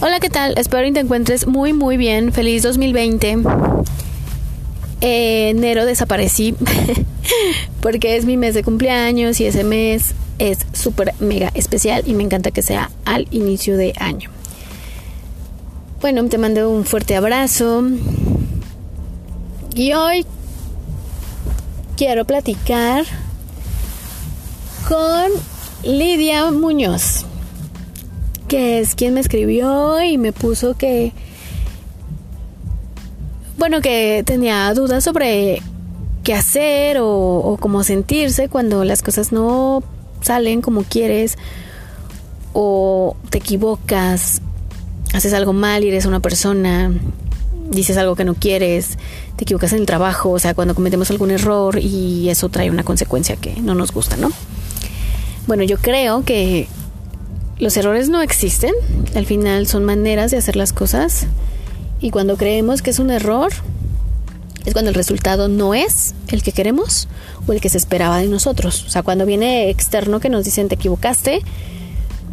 Hola, ¿qué tal? Espero que te encuentres muy, muy bien. Feliz 2020. enero desaparecí porque es mi mes de cumpleaños y ese mes es súper mega especial y me encanta que sea al inicio de año. Bueno, te mando un fuerte abrazo y hoy quiero platicar con Lidia Muñoz que es quien me escribió y me puso que, bueno, que tenía dudas sobre qué hacer o, cómo sentirse cuando las cosas no salen como quieres o te equivocas, haces algo mal y eres una persona, dices algo que no quieres, te equivocas en el trabajo, o sea, cuando cometemos algún error y eso trae una consecuencia que no nos gusta, ¿no? Bueno, yo creo que los errores no existen, al final son maneras de hacer las cosas y cuando creemos que es un error es cuando el resultado no es el que queremos o el que se esperaba de nosotros. O sea, cuando viene externo que nos dicen te equivocaste,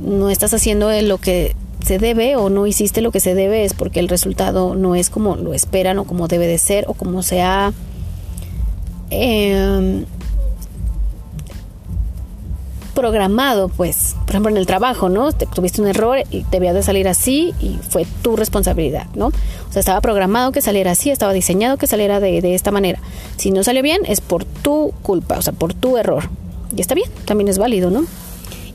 no estás haciendo lo que se debe o no hiciste lo que se debe es porque el resultado no es como lo esperan o como debe de ser o como se ha eh, programado, pues, por ejemplo, en el trabajo, ¿no? tuviste un error y debía de salir así y fue tu responsabilidad, ¿no? O sea, estaba programado que saliera así, estaba diseñado que saliera de, de esta manera. Si no salió bien, es por tu culpa, o sea, por tu error. Y está bien, también es válido, ¿no?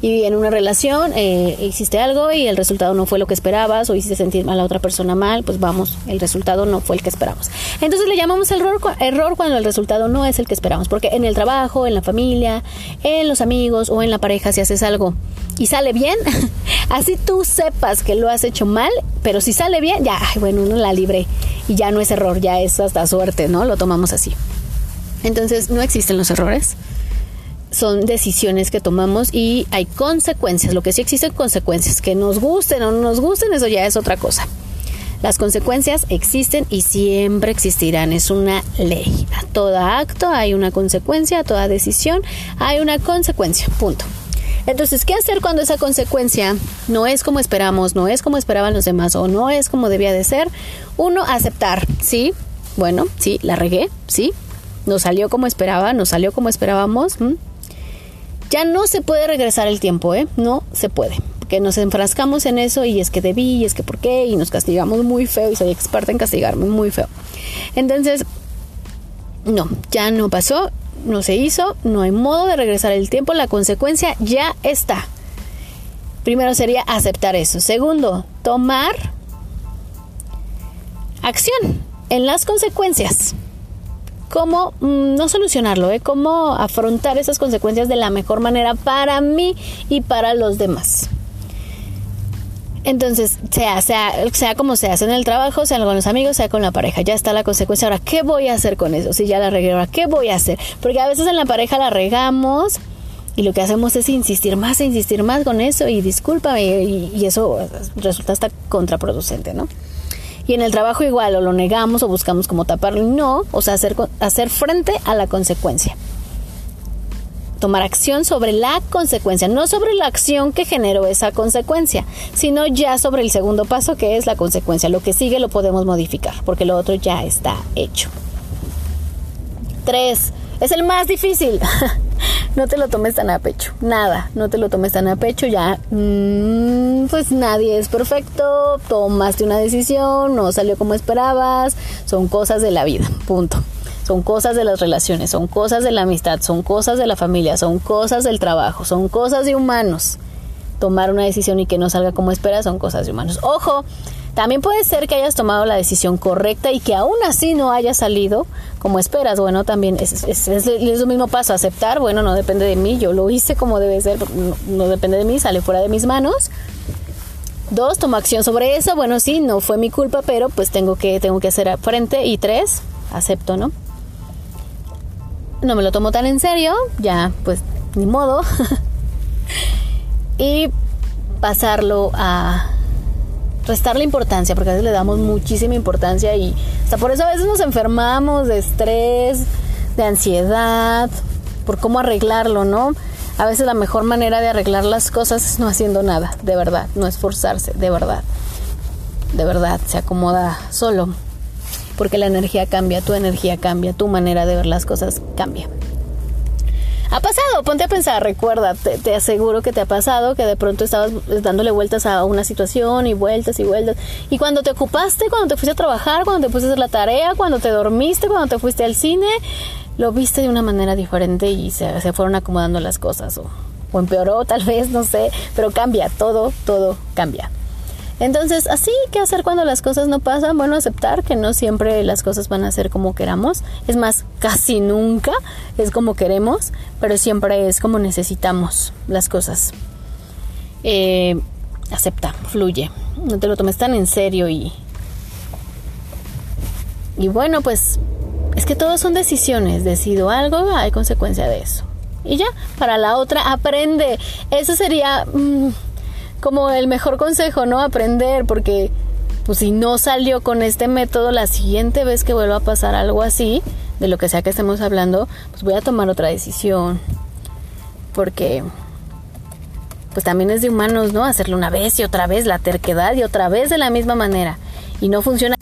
Y en una relación eh, hiciste algo y el resultado no fue lo que esperabas o hiciste sentir a la otra persona mal, pues vamos, el resultado no fue el que esperamos. Entonces le llamamos error, error cuando el resultado no es el que esperamos, porque en el trabajo, en la familia, en los amigos o en la pareja, si haces algo y sale bien, así tú sepas que lo has hecho mal, pero si sale bien, ya, bueno, uno la libre y ya no es error, ya es hasta suerte, ¿no? Lo tomamos así. Entonces, no existen los errores son decisiones que tomamos y hay consecuencias. Lo que sí existen consecuencias, que nos gusten o no nos gusten, eso ya es otra cosa. Las consecuencias existen y siempre existirán, es una ley. A todo acto hay una consecuencia, a toda decisión hay una consecuencia, punto. Entonces, ¿qué hacer cuando esa consecuencia no es como esperamos, no es como esperaban los demás o no es como debía de ser? Uno, aceptar, ¿sí? Bueno, sí, la regué, ¿sí? No salió como esperaba, no salió como esperábamos. Ya no se puede regresar el tiempo, ¿eh? No se puede. Porque nos enfrascamos en eso y es que debí, y es que por qué, y nos castigamos muy feo, y soy experta en castigarme muy feo. Entonces, no, ya no pasó, no se hizo, no hay modo de regresar el tiempo, la consecuencia ya está. Primero sería aceptar eso. Segundo, tomar acción en las consecuencias cómo mm, no solucionarlo, ¿eh? cómo afrontar esas consecuencias de la mejor manera para mí y para los demás. Entonces, sea, sea, sea como sea, sea en el trabajo, sea con los amigos, sea con la pareja, ya está la consecuencia. Ahora, ¿qué voy a hacer con eso? Si ya la regué, ahora, ¿qué voy a hacer? Porque a veces en la pareja la regamos y lo que hacemos es insistir más insistir más con eso y discúlpame y eso resulta hasta contraproducente, ¿no? Y en el trabajo igual, o lo negamos o buscamos como taparlo. No, o sea, hacer, hacer frente a la consecuencia. Tomar acción sobre la consecuencia, no sobre la acción que generó esa consecuencia, sino ya sobre el segundo paso que es la consecuencia. Lo que sigue lo podemos modificar, porque lo otro ya está hecho. Tres, es el más difícil. no te lo tomes tan a pecho. Nada, no te lo tomes tan a pecho. Ya, mm, pues nadie es perfecto. Tomaste una decisión, no salió como esperabas. Son cosas de la vida, punto. Son cosas de las relaciones, son cosas de la amistad, son cosas de la familia, son cosas del trabajo, son cosas de humanos. Tomar una decisión y que no salga como esperas son cosas de humanos. Ojo, también puede ser que hayas tomado la decisión correcta y que aún así no haya salido como esperas. Bueno, también es, es, mismo paso, aceptar, bueno, no depende de mí, yo lo hice como debe ser, no, depende de mí, sale fuera de mis manos. Dos, tomo acción sobre eso, bueno, sí, no fue mi culpa, pero pues tengo que, tengo que hacer frente. Y tres, acepto, ¿no? No me lo tomo tan en serio, ya, pues, ni modo. y pasarlo a restarle importancia, porque a veces le damos muchísima importancia y hasta por eso a veces nos enfermamos de estrés, de ansiedad, por cómo arreglarlo, ¿no? A veces la mejor manera de arreglar las cosas es no haciendo nada, de verdad, no esforzarse, de verdad. de verdad se acomoda solo. Porque la energía cambia, tu energía cambia, tu manera de ver las cosas cambia. Ha pasado, ponte a pensar, recuerda, te, aseguro que te ha pasado que de pronto estabas dándole vueltas a una situación y vueltas y vueltas. Y cuando te ocupaste, cuando te fuiste a trabajar, cuando te fuiste a hacer la tarea, cuando te dormiste, cuando te fuiste al cine, lo viste de una manera diferente y se, fueron acomodando las cosas. O empeoró tal vez, no sé, pero cambia, todo, todo cambia. Entonces, así, ¿qué hacer cuando las cosas no pasan? Bueno, aceptar que no siempre las cosas van a ser como queramos. Es más, casi nunca es como queremos, pero siempre es como necesitamos las cosas. Eh, acepta, fluye. No te lo tomes tan en serio y... Y bueno, pues es que todos son decisiones. Decido algo, hay consecuencia de eso. Y ya, para la otra, aprende. Eso sería... Mm, como el mejor consejo, ¿no? Aprender, porque pues si no salió con este método, la siguiente vez que vuelva a pasar algo así, de lo que sea que estemos hablando, pues voy a tomar otra decisión. Porque pues también es de humanos, ¿no? Hacerlo una vez y otra vez, la terquedad y otra vez de la misma manera. Y no funciona